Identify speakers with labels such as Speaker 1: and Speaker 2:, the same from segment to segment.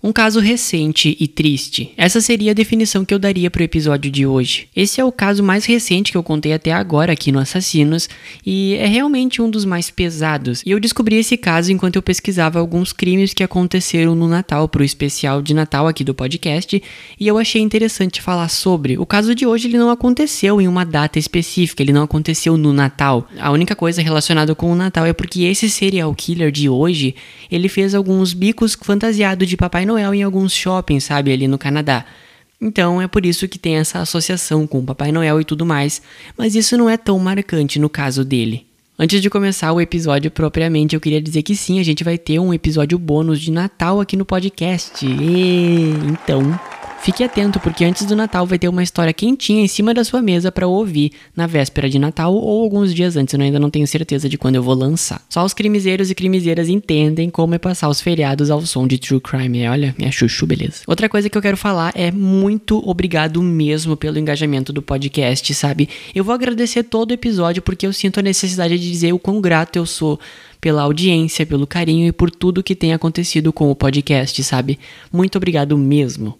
Speaker 1: Um caso recente e triste. Essa seria a definição que eu daria para o episódio de hoje. Esse é o caso mais recente que eu contei até agora aqui no Assassinos e é realmente um dos mais pesados. E eu descobri esse caso enquanto eu pesquisava alguns crimes que aconteceram no Natal para o especial de Natal aqui do podcast e eu achei interessante falar sobre. O caso de hoje ele não aconteceu em uma data específica, ele não aconteceu no Natal. A única coisa relacionada com o Natal é porque esse serial killer de hoje, ele fez alguns bicos fantasiados de Papai Noel em alguns shoppings, sabe, ali no Canadá. Então é por isso que tem essa associação com o Papai Noel e tudo mais, mas isso não é tão marcante no caso dele. Antes de começar o episódio propriamente, eu queria dizer que sim, a gente vai ter um episódio bônus de Natal aqui no podcast. E... Então, Fique atento, porque antes do Natal vai ter uma história quentinha em cima da sua mesa para ouvir na véspera de Natal ou alguns dias antes, eu ainda não tenho certeza de quando eu vou lançar. Só os crimezeiros e crimezeiras entendem como é passar os feriados ao som de True Crime. Olha, minha chuchu, beleza. Outra coisa que eu quero falar é muito obrigado mesmo pelo engajamento do podcast, sabe? Eu vou agradecer todo o episódio porque eu sinto a necessidade de dizer o quão grato eu sou pela audiência, pelo carinho e por tudo que tem acontecido com o podcast, sabe? Muito obrigado mesmo.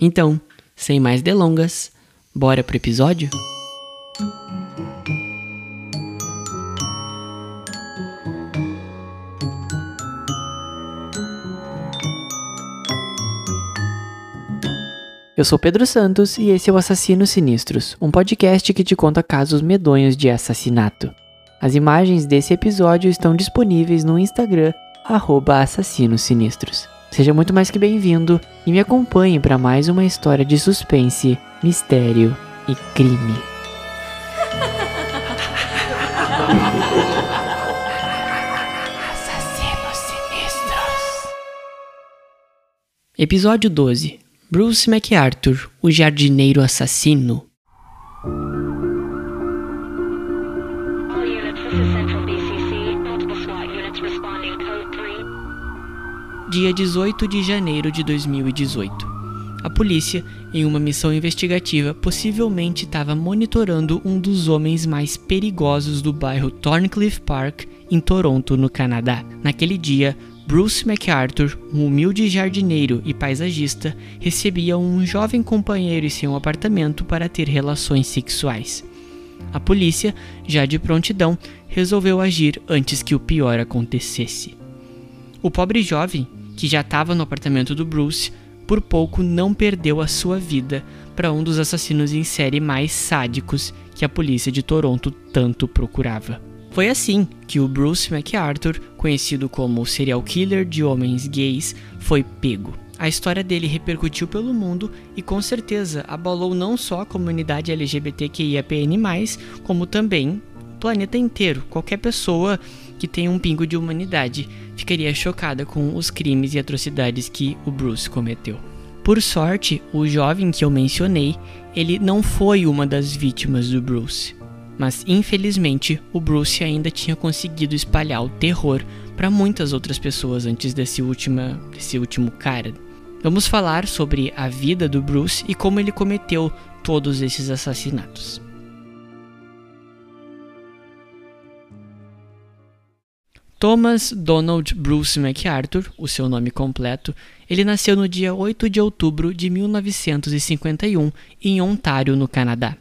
Speaker 1: Então, sem mais delongas, bora pro episódio? Eu sou Pedro Santos e esse é o Assassinos Sinistros, um podcast que te conta casos medonhos de assassinato. As imagens desse episódio estão disponíveis no Instagram, Assassinos Sinistros. Seja muito mais que bem-vindo e me acompanhe para mais uma história de suspense, mistério e crime. Assassinos Sinistros. Episódio 12 Bruce MacArthur, o jardineiro assassino. Dia 18 de janeiro de 2018. A polícia, em uma missão investigativa, possivelmente estava monitorando um dos homens mais perigosos do bairro Thorncliffe Park, em Toronto, no Canadá. Naquele dia, Bruce MacArthur, um humilde jardineiro e paisagista, recebia um jovem companheiro em seu apartamento para ter relações sexuais. A polícia, já de prontidão, resolveu agir antes que o pior acontecesse. O pobre jovem, que já estava no apartamento do Bruce, por pouco não perdeu a sua vida para um dos assassinos em série mais sádicos que a polícia de Toronto tanto procurava. Foi assim que o Bruce MacArthur, conhecido como serial killer de homens gays, foi pego. A história dele repercutiu pelo mundo e com certeza abalou não só a comunidade LGBTQIAPN+, como também o planeta inteiro. Qualquer pessoa que tem um pingo de humanidade ficaria chocada com os crimes e atrocidades que o Bruce cometeu. Por sorte, o jovem que eu mencionei, ele não foi uma das vítimas do Bruce. Mas infelizmente, o Bruce ainda tinha conseguido espalhar o terror para muitas outras pessoas antes desse, última, desse último cara. Vamos falar sobre a vida do Bruce e como ele cometeu todos esses assassinatos. Thomas Donald Bruce MacArthur, o seu nome completo, ele nasceu no dia 8 de outubro de 1951 em Ontário, no Canadá.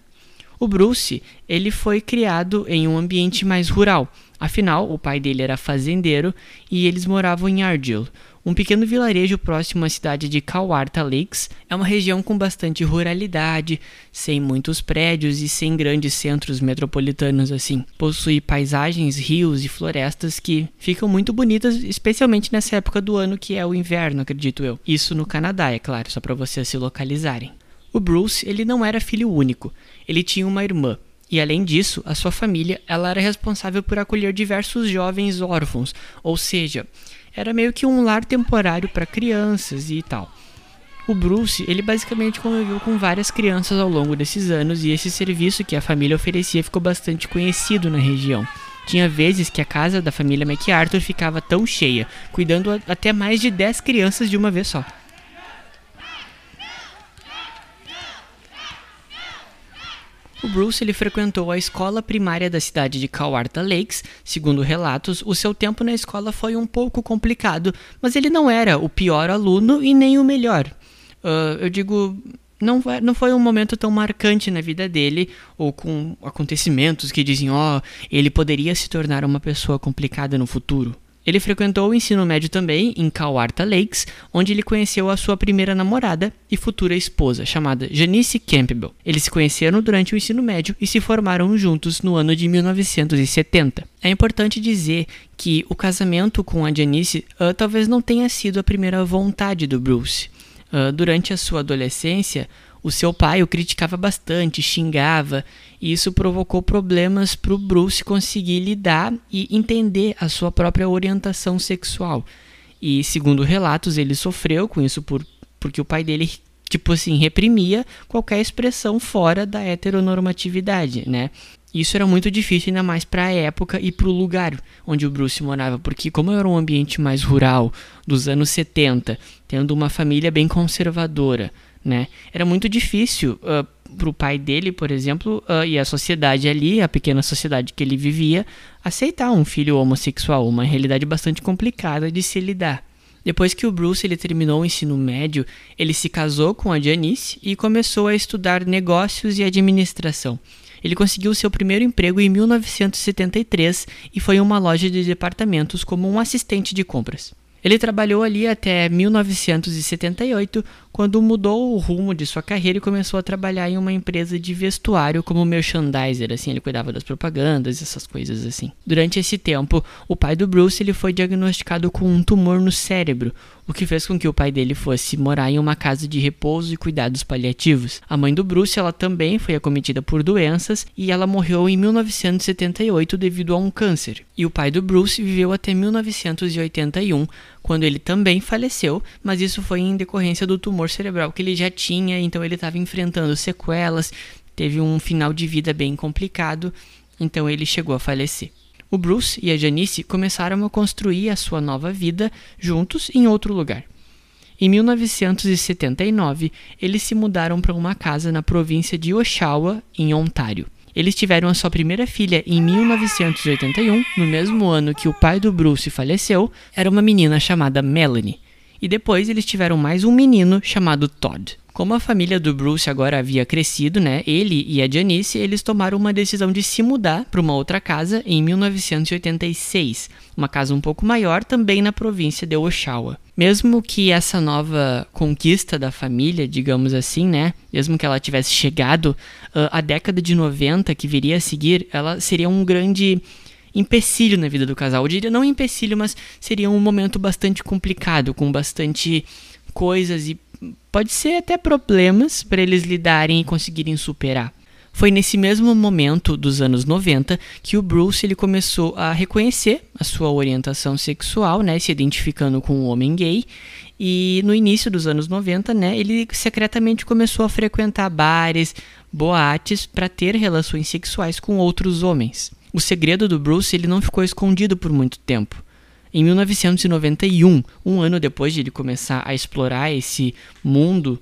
Speaker 1: O Bruce, ele foi criado em um ambiente mais rural. Afinal, o pai dele era fazendeiro e eles moravam em Argyll, um pequeno vilarejo próximo à cidade de Kawartha Lakes é uma região com bastante ruralidade, sem muitos prédios e sem grandes centros metropolitanos assim. Possui paisagens, rios e florestas que ficam muito bonitas, especialmente nessa época do ano que é o inverno, acredito eu. Isso no Canadá, é claro, só para vocês se localizarem. O Bruce, ele não era filho único. Ele tinha uma irmã, e além disso, a sua família ela era responsável por acolher diversos jovens órfãos, ou seja, era meio que um lar temporário para crianças e tal. O Bruce, ele basicamente conviveu com várias crianças ao longo desses anos e esse serviço que a família oferecia ficou bastante conhecido na região. Tinha vezes que a casa da família MacArthur ficava tão cheia, cuidando até mais de 10 crianças de uma vez só. O Bruce ele frequentou a escola primária da cidade de Kawartha Lakes. Segundo relatos, o seu tempo na escola foi um pouco complicado, mas ele não era o pior aluno e nem o melhor. Uh, eu digo, não, não foi um momento tão marcante na vida dele, ou com acontecimentos que dizem, ó, oh, ele poderia se tornar uma pessoa complicada no futuro. Ele frequentou o ensino médio também em Kawartha Lakes, onde ele conheceu a sua primeira namorada e futura esposa, chamada Janice Campbell. Eles se conheceram durante o ensino médio e se formaram juntos no ano de 1970. É importante dizer que o casamento com a Janice uh, talvez não tenha sido a primeira vontade do Bruce. Uh, durante a sua adolescência, o seu pai o criticava bastante, xingava, e isso provocou problemas para o Bruce conseguir lidar e entender a sua própria orientação sexual. E segundo relatos, ele sofreu com isso por, porque o pai dele tipo assim, reprimia qualquer expressão fora da heteronormatividade, né? Isso era muito difícil, ainda mais para a época e para o lugar onde o Bruce morava, porque, como era um ambiente mais rural, dos anos 70, tendo uma família bem conservadora, né? Era muito difícil uh, para o pai dele, por exemplo, uh, e a sociedade ali, a pequena sociedade que ele vivia, aceitar um filho homossexual, uma realidade bastante complicada de se lidar. Depois que o Bruce ele terminou o ensino médio, ele se casou com a Janice e começou a estudar negócios e administração. Ele conseguiu seu primeiro emprego em 1973 e foi em uma loja de departamentos como um assistente de compras. Ele trabalhou ali até 1978, quando mudou o rumo de sua carreira e começou a trabalhar em uma empresa de vestuário como merchandiser, assim, ele cuidava das propagandas, essas coisas assim. Durante esse tempo, o pai do Bruce ele foi diagnosticado com um tumor no cérebro, o que fez com que o pai dele fosse morar em uma casa de repouso e cuidados paliativos. A mãe do Bruce, ela também foi acometida por doenças e ela morreu em 1978 devido a um câncer. E o pai do Bruce viveu até 1981, quando ele também faleceu, mas isso foi em decorrência do tumor cerebral que ele já tinha, então ele estava enfrentando sequelas, teve um final de vida bem complicado, então ele chegou a falecer. O Bruce e a Janice começaram a construir a sua nova vida juntos em outro lugar. Em 1979, eles se mudaram para uma casa na província de Oshawa, em Ontário. Eles tiveram a sua primeira filha em 1981, no mesmo ano que o pai do Bruce faleceu, era uma menina chamada Melanie. E depois eles tiveram mais um menino chamado Todd. Como a família do Bruce agora havia crescido, né, ele e a Janice, eles tomaram uma decisão de se mudar para uma outra casa em 1986, uma casa um pouco maior também na província de Oshawa. Mesmo que essa nova conquista da família, digamos assim, né, mesmo que ela tivesse chegado, uh, a década de 90 que viria a seguir, ela seria um grande empecilho na vida do casal. Eu diria não empecilho, mas seria um momento bastante complicado, com bastante coisas e pode ser até problemas para eles lidarem e conseguirem superar. Foi nesse mesmo momento dos anos 90 que o Bruce ele começou a reconhecer a sua orientação sexual, né, se identificando com um homem gay. E no início dos anos 90, né, ele secretamente começou a frequentar bares, boates para ter relações sexuais com outros homens. O segredo do Bruce ele não ficou escondido por muito tempo. Em 1991, um ano depois de ele começar a explorar esse mundo,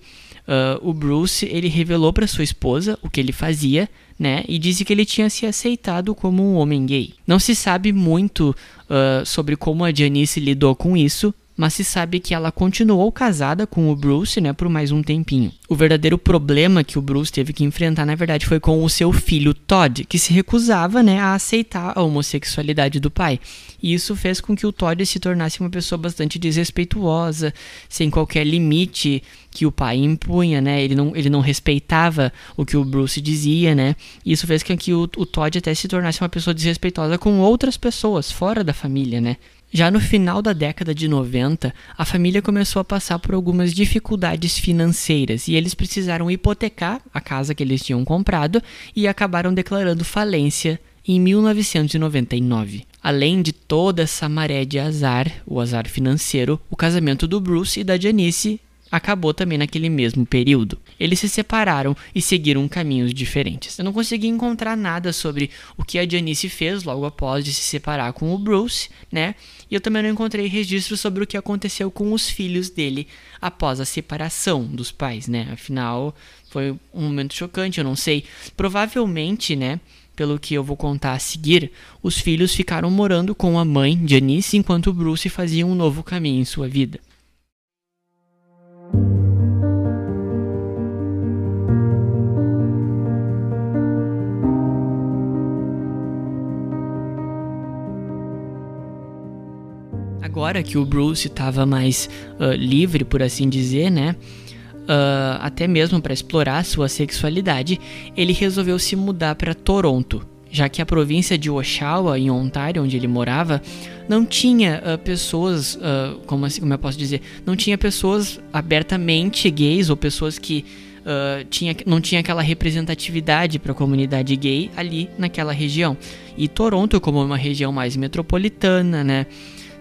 Speaker 1: uh, o Bruce ele revelou para sua esposa o que ele fazia, né? E disse que ele tinha se aceitado como um homem gay. Não se sabe muito uh, sobre como a Janice lidou com isso, mas se sabe que ela continuou casada com o Bruce, né, por mais um tempinho. O verdadeiro problema que o Bruce teve que enfrentar, na verdade, foi com o seu filho Todd, que se recusava, né, a aceitar a homossexualidade do pai. E isso fez com que o Todd se tornasse uma pessoa bastante desrespeituosa, sem qualquer limite que o pai impunha, né? Ele não, ele não respeitava o que o Bruce dizia, né? E isso fez com que o, o Todd até se tornasse uma pessoa desrespeitosa com outras pessoas fora da família, né? Já no final da década de 90, a família começou a passar por algumas dificuldades financeiras e eles precisaram hipotecar a casa que eles tinham comprado e acabaram declarando falência em 1999. Além de toda essa maré de azar, o azar financeiro, o casamento do Bruce e da Janice acabou também naquele mesmo período. Eles se separaram e seguiram caminhos diferentes. Eu não consegui encontrar nada sobre o que a Janice fez logo após de se separar com o Bruce, né? E eu também não encontrei registros sobre o que aconteceu com os filhos dele após a separação dos pais, né? Afinal, foi um momento chocante, eu não sei. Provavelmente, né? Pelo que eu vou contar a seguir, os filhos ficaram morando com a mãe, Janice, enquanto Bruce fazia um novo caminho em sua vida. Agora que o Bruce estava mais uh, livre, por assim dizer, né? Uh, até mesmo para explorar sua sexualidade, ele resolveu se mudar para Toronto, já que a província de Oshawa, em Ontário, onde ele morava, não tinha uh, pessoas, uh, como, assim, como eu posso dizer, não tinha pessoas abertamente gays ou pessoas que uh, tinha, não tinha aquela representatividade para a comunidade gay ali naquela região. E Toronto, como uma região mais metropolitana, né?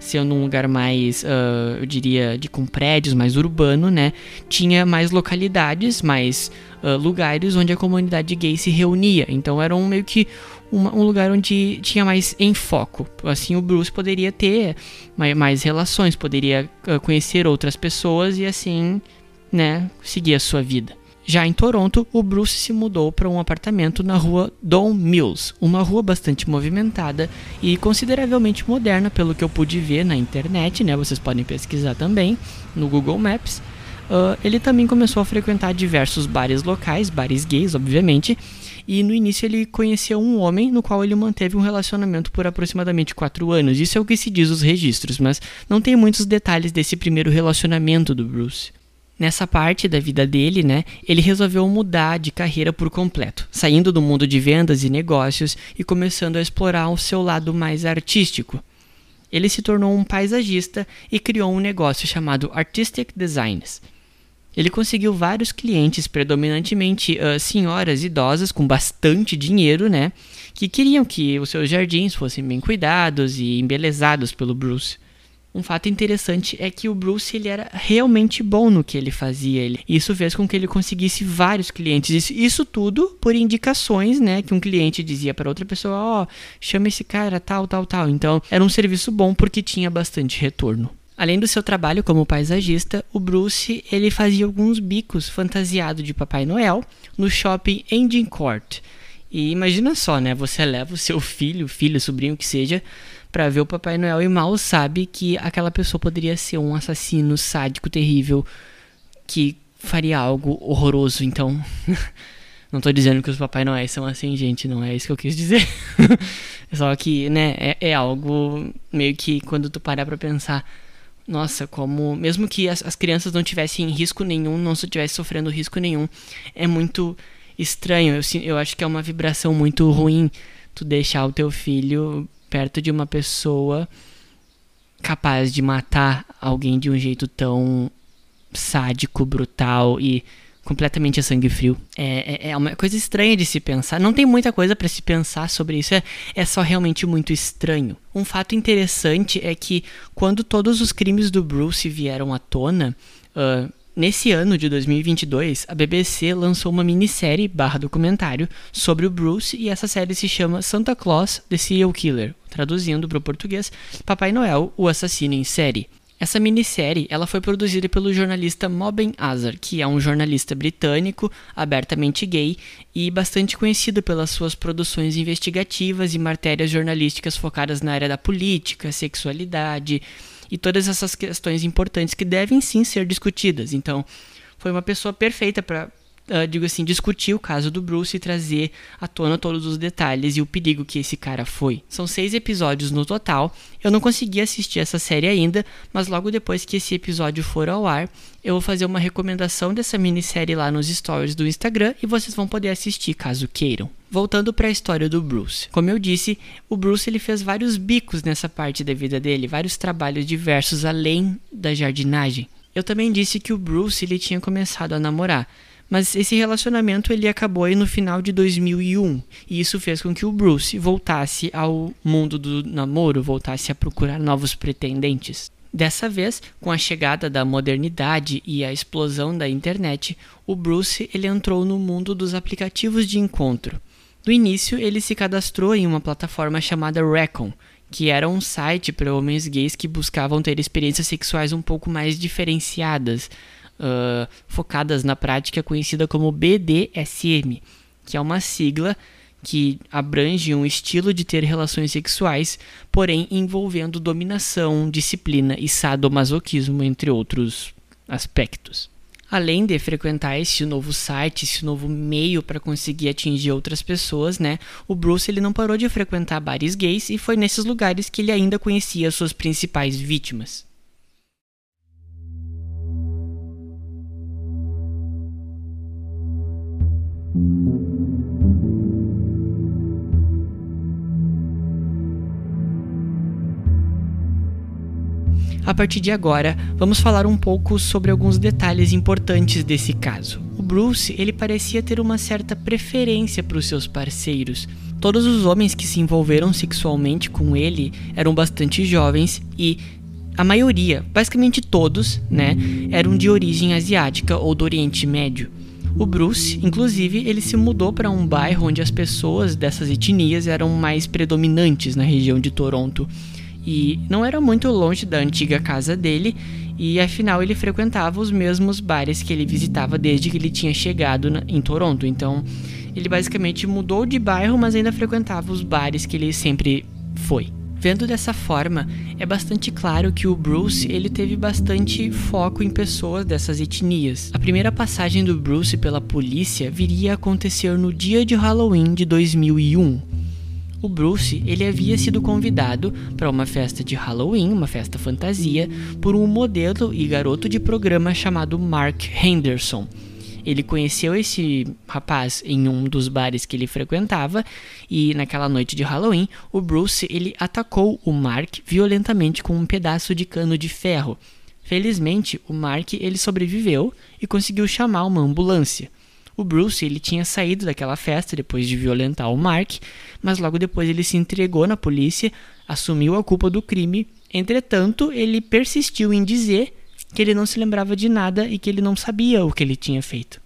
Speaker 1: Sendo um lugar mais, uh, eu diria, de com prédios, mais urbano, né? Tinha mais localidades, mais uh, lugares onde a comunidade gay se reunia. Então era um meio que uma, um lugar onde tinha mais em foco. Assim o Bruce poderia ter mais, mais relações, poderia uh, conhecer outras pessoas e assim, né, seguir a sua vida. Já em Toronto, o Bruce se mudou para um apartamento na rua Don Mills, uma rua bastante movimentada e consideravelmente moderna, pelo que eu pude ver na internet, né? Vocês podem pesquisar também no Google Maps. Uh, ele também começou a frequentar diversos bares locais, bares gays, obviamente, e no início ele conheceu um homem no qual ele manteve um relacionamento por aproximadamente 4 anos. Isso é o que se diz os registros, mas não tem muitos detalhes desse primeiro relacionamento do Bruce. Nessa parte da vida dele, né, ele resolveu mudar de carreira por completo, saindo do mundo de vendas e negócios e começando a explorar o seu lado mais artístico. Ele se tornou um paisagista e criou um negócio chamado Artistic Designs. Ele conseguiu vários clientes, predominantemente uh, senhoras idosas com bastante dinheiro, né, que queriam que os seus jardins fossem bem cuidados e embelezados pelo Bruce. Um fato interessante é que o Bruce ele era realmente bom no que ele fazia. Ele, isso fez com que ele conseguisse vários clientes. Isso, isso tudo por indicações, né? Que um cliente dizia para outra pessoa: Ó, oh, chama esse cara, tal, tal, tal. Então era um serviço bom porque tinha bastante retorno. Além do seu trabalho como paisagista, o Bruce ele fazia alguns bicos fantasiado de Papai Noel no shopping Engine Court. E imagina só, né? Você leva o seu filho, filho, sobrinho que seja, para ver o Papai Noel e mal sabe que aquela pessoa poderia ser um assassino sádico terrível que faria algo horroroso. Então, não tô dizendo que os Papai Noel são assim, gente, não é isso que eu quis dizer. Só que, né, é, é, algo meio que quando tu parar pra pensar, nossa, como mesmo que as, as crianças não tivessem risco nenhum, não estivessem sofrendo risco nenhum, é muito estranho. Eu, eu acho que é uma vibração muito ruim tu deixar o teu filho perto de uma pessoa capaz de matar alguém de um jeito tão sádico, brutal e completamente a sangue frio. É, é, é, uma coisa estranha de se pensar. Não tem muita coisa para se pensar sobre isso. É, é só realmente muito estranho. Um fato interessante é que quando todos os crimes do Bruce vieram à tona, uh, Nesse ano de 2022, a BBC lançou uma minissérie barra documentário sobre o Bruce e essa série se chama Santa Claus The Serial Killer, traduzindo para o português Papai Noel, o assassino em série. Essa minissérie ela foi produzida pelo jornalista Moben Azar, que é um jornalista britânico, abertamente gay e bastante conhecido pelas suas produções investigativas e matérias jornalísticas focadas na área da política, sexualidade, e todas essas questões importantes que devem sim ser discutidas. Então, foi uma pessoa perfeita para, uh, digo assim, discutir o caso do Bruce e trazer à tona todos os detalhes e o perigo que esse cara foi. São seis episódios no total. Eu não consegui assistir essa série ainda, mas logo depois que esse episódio for ao ar, eu vou fazer uma recomendação dessa minissérie lá nos stories do Instagram e vocês vão poder assistir caso queiram. Voltando para a história do Bruce. Como eu disse, o Bruce ele fez vários bicos nessa parte da vida dele, vários trabalhos diversos além da jardinagem. Eu também disse que o Bruce ele tinha começado a namorar, mas esse relacionamento ele acabou aí no final de 2001 e isso fez com que o Bruce voltasse ao mundo do namoro, voltasse a procurar novos pretendentes. Dessa vez, com a chegada da modernidade e a explosão da internet, o Bruce ele entrou no mundo dos aplicativos de encontro. No início, ele se cadastrou em uma plataforma chamada Recon, que era um site para homens gays que buscavam ter experiências sexuais um pouco mais diferenciadas, uh, focadas na prática conhecida como BDSM, que é uma sigla que abrange um estilo de ter relações sexuais, porém envolvendo dominação, disciplina e sadomasoquismo, entre outros aspectos. Além de frequentar esse novo site, esse novo meio para conseguir atingir outras pessoas, né? O Bruce ele não parou de frequentar bares gays e foi nesses lugares que ele ainda conhecia suas principais vítimas. A partir de agora, vamos falar um pouco sobre alguns detalhes importantes desse caso. O Bruce, ele parecia ter uma certa preferência para os seus parceiros. Todos os homens que se envolveram sexualmente com ele eram bastante jovens e a maioria, basicamente todos, né, eram de origem asiática ou do Oriente Médio. O Bruce, inclusive, ele se mudou para um bairro onde as pessoas dessas etnias eram mais predominantes na região de Toronto e não era muito longe da antiga casa dele, e afinal ele frequentava os mesmos bares que ele visitava desde que ele tinha chegado na, em Toronto. Então ele basicamente mudou de bairro, mas ainda frequentava os bares que ele sempre foi. Vendo dessa forma, é bastante claro que o Bruce ele teve bastante foco em pessoas dessas etnias. A primeira passagem do Bruce pela polícia viria a acontecer no dia de Halloween de 2001 o Bruce ele havia sido convidado para uma festa de Halloween, uma festa fantasia, por um modelo e garoto de programa chamado Mark Henderson. Ele conheceu esse rapaz em um dos bares que ele frequentava e naquela noite de Halloween, o Bruce ele atacou o Mark violentamente com um pedaço de cano de ferro. Felizmente, o Mark ele sobreviveu e conseguiu chamar uma ambulância. O Bruce ele tinha saído daquela festa depois de violentar o Mark, mas logo depois ele se entregou na polícia, assumiu a culpa do crime. Entretanto, ele persistiu em dizer que ele não se lembrava de nada e que ele não sabia o que ele tinha feito.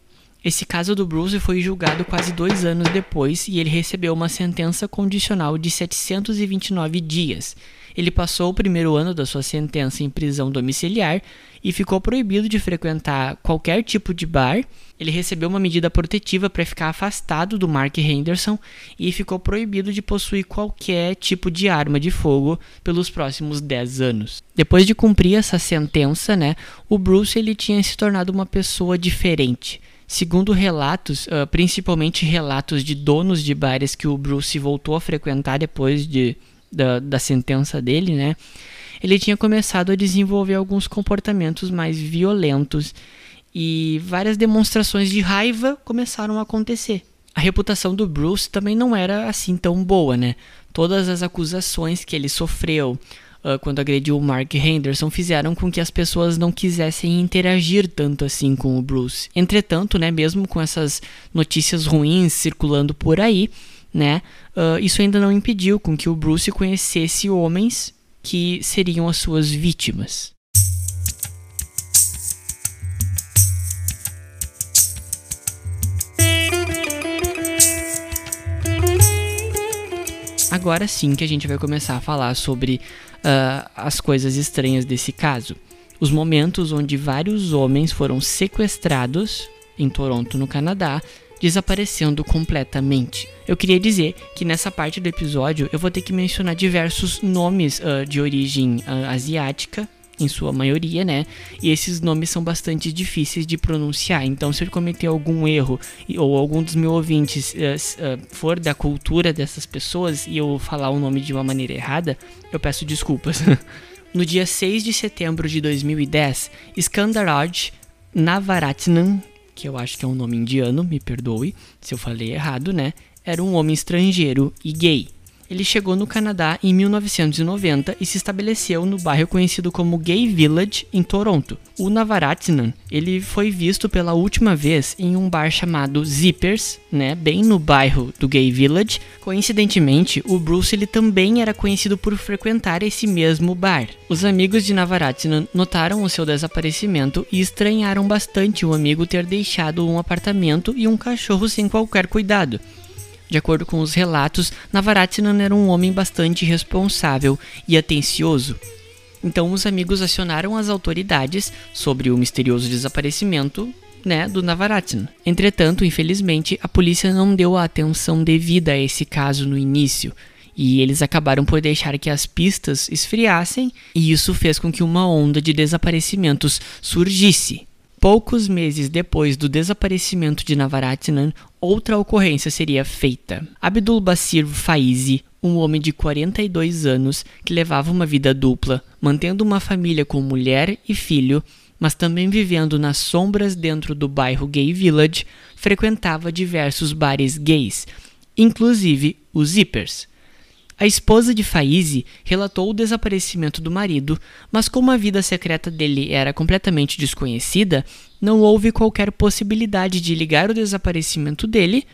Speaker 1: Esse caso do Bruce foi julgado quase dois anos depois e ele recebeu uma sentença condicional de 729 dias. Ele passou o primeiro ano da sua sentença em prisão domiciliar e ficou proibido de frequentar qualquer tipo de bar. Ele recebeu uma medida protetiva para ficar afastado do Mark Henderson e ficou proibido de possuir qualquer tipo de arma de fogo pelos próximos 10 anos. Depois de cumprir essa sentença, né, o Bruce ele tinha se tornado uma pessoa diferente. Segundo relatos, uh, principalmente relatos de donos de bares que o Bruce voltou a frequentar depois de, da, da sentença dele, né? Ele tinha começado a desenvolver alguns comportamentos mais violentos e várias demonstrações de raiva começaram a acontecer. A reputação do Bruce também não era assim tão boa, né? Todas as acusações que ele sofreu, uh, quando agrediu o Mark Henderson fizeram com que as pessoas não quisessem interagir tanto assim com o Bruce. Entretanto, né, mesmo com essas notícias ruins circulando por aí, né, uh, isso ainda não impediu com que o Bruce conhecesse homens que seriam as suas vítimas. Agora sim que a gente vai começar a falar sobre uh, as coisas estranhas desse caso. Os momentos onde vários homens foram sequestrados em Toronto, no Canadá, desaparecendo completamente. Eu queria dizer que nessa parte do episódio eu vou ter que mencionar diversos nomes uh, de origem uh, asiática, em sua maioria, né? E esses nomes são bastante difíceis de pronunciar. Então, se eu cometer algum erro ou algum dos meus ouvintes uh, for da cultura dessas pessoas e eu falar o nome de uma maneira errada, eu peço desculpas. no dia 6 de setembro de 2010, Skandaraj Navaratnam, que eu acho que é um nome indiano, me perdoe se eu falei errado, né? Era um homem estrangeiro e gay. Ele chegou no Canadá em 1990 e se estabeleceu no bairro conhecido como Gay Village, em Toronto. O Navaratnam, ele foi visto pela última vez em um bar chamado Zippers, né, bem no bairro do Gay Village. Coincidentemente, o Bruce ele também era conhecido por frequentar esse mesmo bar. Os amigos de Navaratnam notaram o seu desaparecimento e estranharam bastante o amigo ter deixado um apartamento e um cachorro sem qualquer cuidado. De acordo com os relatos, Navaratnam era um homem bastante responsável e atencioso. Então os amigos acionaram as autoridades sobre o misterioso desaparecimento né, do Navaratnam. Entretanto, infelizmente, a polícia não deu a atenção devida a esse caso no início, e eles acabaram por deixar que as pistas esfriassem, e isso fez com que uma onda de desaparecimentos surgisse. Poucos meses depois do desaparecimento de Navaratnam, outra ocorrência seria feita. Abdul Basir Faizi, um homem de 42 anos que levava uma vida dupla, mantendo uma família com mulher e filho, mas também vivendo nas sombras dentro do bairro Gay Village, frequentava diversos bares gays, inclusive os Zippers. A esposa de Faize relatou o desaparecimento do marido, mas como a vida secreta dele era completamente desconhecida, não houve qualquer possibilidade de ligar o desaparecimento dele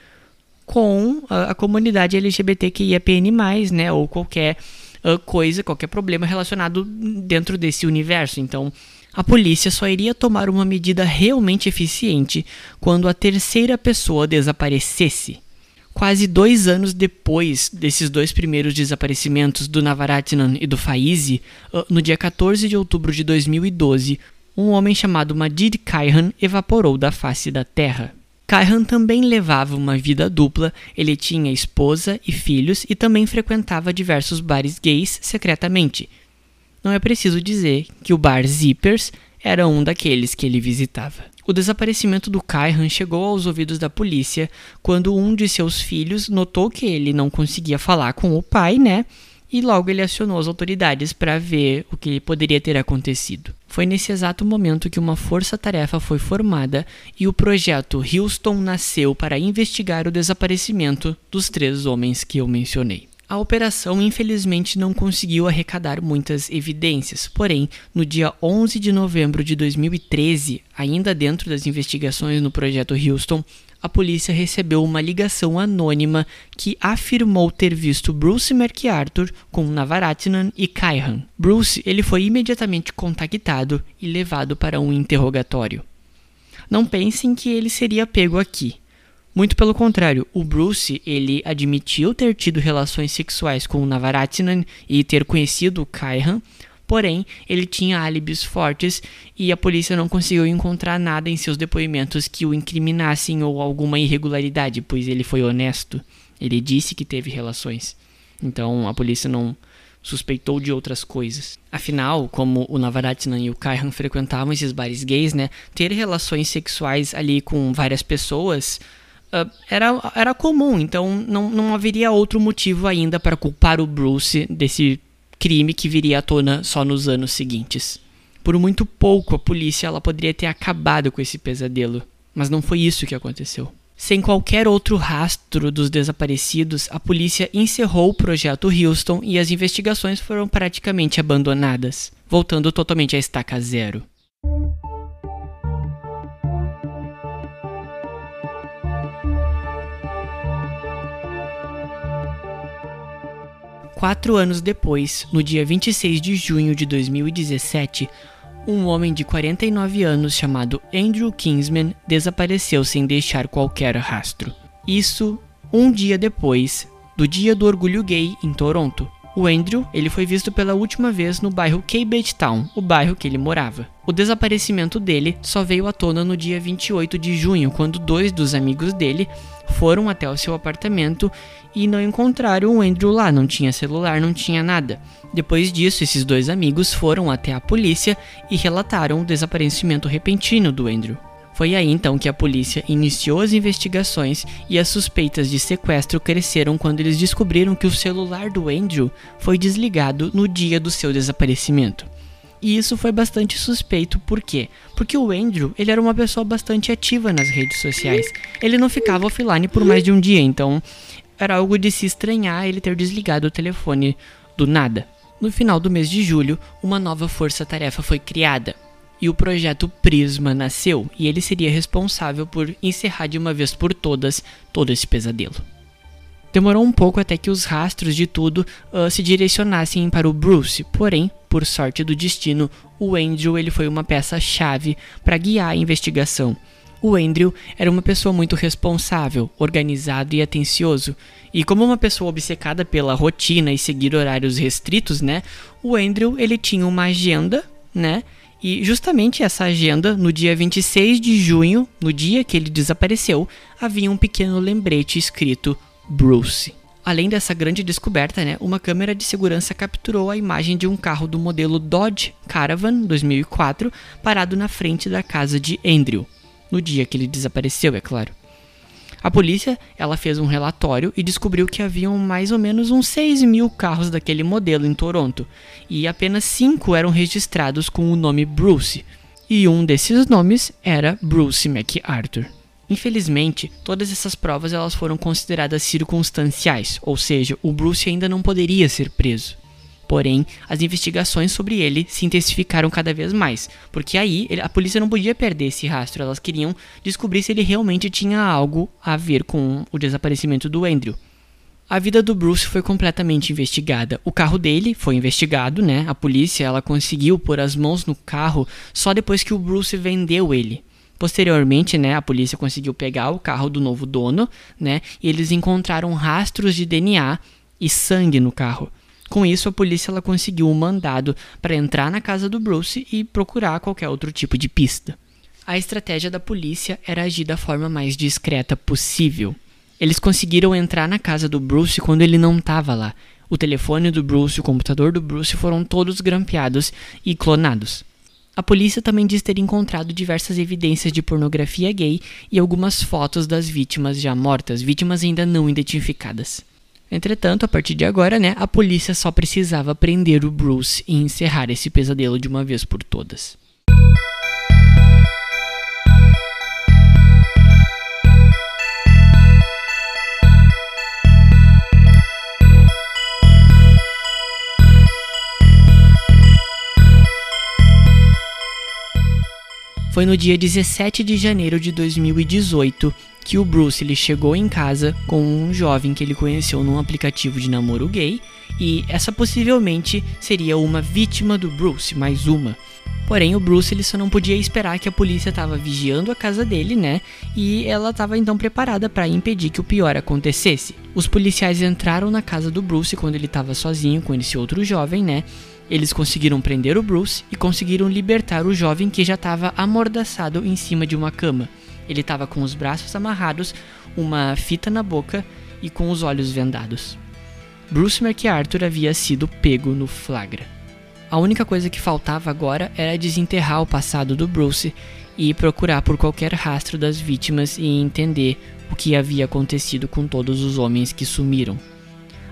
Speaker 1: com a, a comunidade LGBTQIAPN+, né, ou qualquer uh, coisa, qualquer problema relacionado dentro desse universo. Então, a polícia só iria tomar uma medida realmente eficiente quando a terceira pessoa desaparecesse. Quase dois anos depois desses dois primeiros desaparecimentos do Navaratnam e do Faizi, ah, no dia 14 de outubro de 2012, um homem chamado Majid Kaihan evaporou da face da terra. Kaihan também levava uma vida dupla, ele tinha esposa e filhos e também frequentava diversos bares gays secretamente. Não é preciso dizer que o bar Zippers era um daqueles que ele visitava. O desaparecimento do Kaihan chegou aos ouvidos da polícia quando um de seus filhos notou que ele não conseguia falar com o pai, né? E logo ele acionou as autoridades para ver o que poderia ter acontecido. Foi nesse exato momento que uma força-tarefa foi formada e o projeto Houston nasceu para investigar o desaparecimento dos três homens que eu mencionei. A operação infelizmente não conseguiu arrecadar muitas evidências, porém, no dia 11 de novembro de 2013, ainda dentro das investigações no projeto Houston, a polícia recebeu uma ligação anônima que afirmou ter visto Bruce McArthur com Navaratnam e Kaihan. Bruce ele foi imediatamente contactado e levado para um interrogatório. Não pensem que ele seria pego aqui. Muito pelo contrário, o Bruce, ele admitiu ter tido relações sexuais com o Navaratnam e ter conhecido Kaihan, porém, ele tinha álibis fortes e a polícia não conseguiu encontrar nada em seus depoimentos que o incriminassem ou alguma irregularidade, pois ele foi honesto. Ele disse que teve relações. Então, a polícia não suspeitou de outras coisas. Afinal, como o Navaratnam e o Kaihan frequentavam esses bares gays, né, ter relações sexuais ali com várias pessoas Uh, era, era comum, então não, não haveria outro motivo ainda para culpar o Bruce desse crime que viria à tona só nos anos seguintes. Por muito pouco, a polícia ela poderia ter acabado com esse pesadelo, mas não foi isso que aconteceu. Sem qualquer outro rastro dos desaparecidos, a polícia encerrou o projeto Houston e as investigações foram praticamente abandonadas, voltando totalmente à estaca zero. Quatro anos depois, no dia 26 de junho de 2017, um homem de 49 anos chamado Andrew Kingsman desapareceu sem deixar qualquer rastro. Isso um dia depois do Dia do Orgulho Gay em Toronto. O Andrew, ele foi visto pela última vez no bairro Cabbage Town, o bairro que ele morava. O desaparecimento dele só veio à tona no dia 28 de junho, quando dois dos amigos dele foram até o seu apartamento e não encontraram o Andrew lá, não tinha celular, não tinha nada. Depois disso, esses dois amigos foram até a polícia e relataram o desaparecimento repentino do Andrew. Foi aí então que a polícia iniciou as investigações e as suspeitas de sequestro cresceram quando eles descobriram que o celular do Andrew foi desligado no dia do seu desaparecimento. E isso foi bastante suspeito, por quê? Porque o Andrew, ele era uma pessoa bastante ativa nas redes sociais. Ele não ficava offline por mais de um dia, então era algo de se estranhar ele ter desligado o telefone do nada. No final do mês de julho, uma nova força-tarefa foi criada, e o projeto Prisma nasceu, e ele seria responsável por encerrar de uma vez por todas todo esse pesadelo. Demorou um pouco até que os rastros de tudo uh, se direcionassem para o Bruce, porém, por sorte do destino, o Andrew ele foi uma peça-chave para guiar a investigação. O Andrew era uma pessoa muito responsável, organizado e atencioso, e como uma pessoa obcecada pela rotina e seguir horários restritos, né? O Andrew ele tinha uma agenda, né? E justamente essa agenda, no dia 26 de junho, no dia que ele desapareceu, havia um pequeno lembrete escrito Bruce. Além dessa grande descoberta, né, uma câmera de segurança capturou a imagem de um carro do modelo Dodge Caravan 2004 parado na frente da casa de Andrew, no dia que ele desapareceu, é claro. A polícia ela fez um relatório e descobriu que haviam mais ou menos uns 6 mil carros daquele modelo em Toronto, e apenas 5 eram registrados com o nome Bruce, e um desses nomes era Bruce MacArthur. Infelizmente, todas essas provas elas foram consideradas circunstanciais, ou seja, o Bruce ainda não poderia ser preso. Porém, as investigações sobre ele se intensificaram cada vez mais, porque aí a polícia não podia perder esse rastro, elas queriam descobrir se ele realmente tinha algo a ver com o desaparecimento do Andrew. A vida do Bruce foi completamente investigada. O carro dele foi investigado, né? A polícia ela conseguiu pôr as mãos no carro só depois que o Bruce vendeu ele. Posteriormente, né, a polícia conseguiu pegar o carro do novo dono, né? E eles encontraram rastros de DNA e sangue no carro. Com isso, a polícia ela conseguiu um mandado para entrar na casa do Bruce e procurar qualquer outro tipo de pista. A estratégia da polícia era agir da forma mais discreta possível. Eles conseguiram entrar na casa do Bruce quando ele não estava lá. O telefone do Bruce o computador do Bruce foram todos grampeados e clonados. A polícia também diz ter encontrado diversas evidências de pornografia gay e algumas fotos das vítimas já mortas, vítimas ainda não identificadas. Entretanto, a partir de agora, né, a polícia só precisava prender o Bruce e encerrar esse pesadelo de uma vez por todas. Foi no dia 17 de janeiro de 2018 que o Bruce ele chegou em casa com um jovem que ele conheceu num aplicativo de namoro gay e essa possivelmente seria uma vítima do Bruce, mais uma. Porém, o Bruce ele só não podia esperar que a polícia estava vigiando a casa dele, né? E ela estava então preparada para impedir que o pior acontecesse. Os policiais entraram na casa do Bruce quando ele estava sozinho com esse outro jovem, né? Eles conseguiram prender o Bruce e conseguiram libertar o jovem que já estava amordaçado em cima de uma cama. Ele estava com os braços amarrados, uma fita na boca e com os olhos vendados. Bruce MacArthur havia sido pego no flagra. A única coisa que faltava agora era desenterrar o passado do Bruce e procurar por qualquer rastro das vítimas e entender o que havia acontecido com todos os homens que sumiram.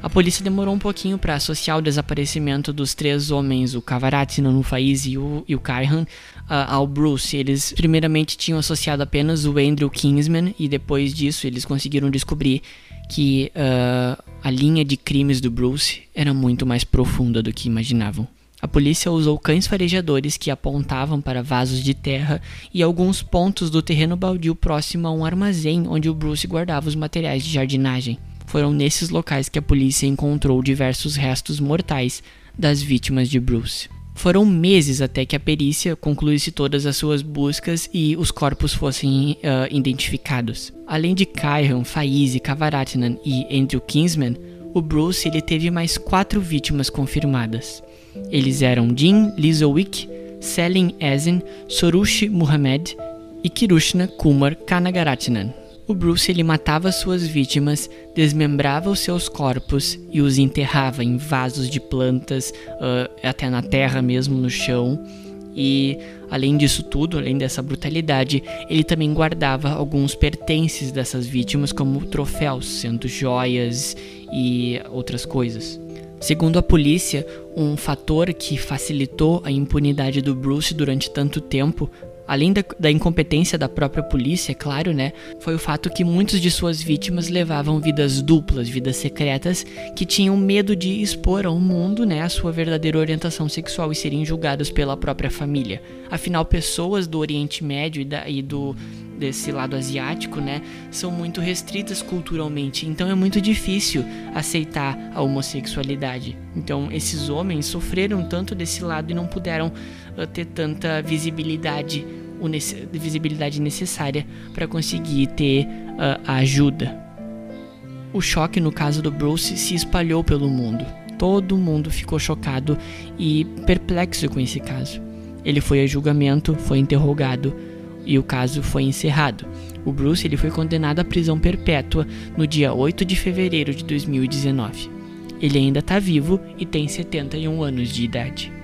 Speaker 1: A polícia demorou um pouquinho para associar o desaparecimento dos três homens, o Cavaratino, o Faiz e o, e o uh, ao Bruce. Eles primeiramente tinham associado apenas o Andrew Kingsman e depois disso eles conseguiram descobrir que uh, a linha de crimes do Bruce era muito mais profunda do que imaginavam. A polícia usou cães farejadores que apontavam para vasos de terra e alguns pontos do terreno baldio próximo a um armazém onde o Bruce guardava os materiais de jardinagem. Foram nesses locais que a polícia encontrou diversos restos mortais das vítimas de Bruce. Foram meses até que a perícia concluísse todas as suas buscas e os corpos fossem uh, identificados. Além de Kyron, Faize, Kavaratnan e Andrew Kingsman, o Bruce ele teve mais quatro vítimas confirmadas. Eles eram Jean Lizowick, Selim Ezen, Sorushi Muhammad e Kirushna Kumar Kanagaratnan. O Bruce ele matava suas vítimas, desmembrava os seus corpos e os enterrava em vasos de plantas, uh, até na terra mesmo, no chão. E além disso tudo, além dessa brutalidade, ele também guardava alguns pertences dessas vítimas como troféus, sendo joias e outras coisas. Segundo a polícia, um fator que facilitou a impunidade do Bruce durante tanto tempo além da, da, incompetência da própria polícia, é claro, né, foi o fato que muitos de suas vítimas levavam vidas duplas, vidas secretas, que tinham medo de expor ao mundo, né, a sua verdadeira orientação sexual e serem julgados pela própria família. Afinal, pessoas do Oriente Médio e, da, e do desse lado asiático, né, são muito restritas culturalmente, então é muito difícil aceitar a homossexualidade. Então, esses homens sofreram tanto desse lado e não puderam uh, ter tanta visibilidade, visibilidade necessária para conseguir ter uh, a ajuda. O choque no caso do Bruce se espalhou pelo mundo. Todo mundo ficou chocado e perplexo com esse caso. Ele foi a julgamento, foi interrogado, e o caso foi encerrado. O Bruce ele foi condenado à prisão perpétua no dia 8 de fevereiro de 2019. Ele ainda está vivo e tem 71 anos de idade.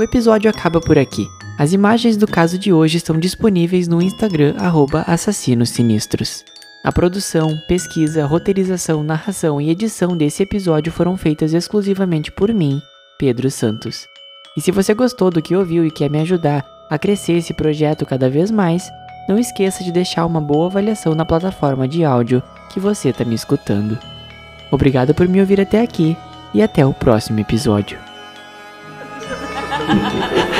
Speaker 1: O episódio acaba por aqui. As imagens do caso de hoje estão disponíveis no Instagram @assassinossinistros. A produção, pesquisa, roteirização, narração e edição desse episódio foram feitas exclusivamente por mim, Pedro Santos. E se você gostou do que ouviu e quer me ajudar a crescer esse projeto cada vez mais, não esqueça de deixar uma boa avaliação na plataforma de áudio que você está me escutando. Obrigado por me ouvir até aqui e até o próximo episódio. ハハハハ!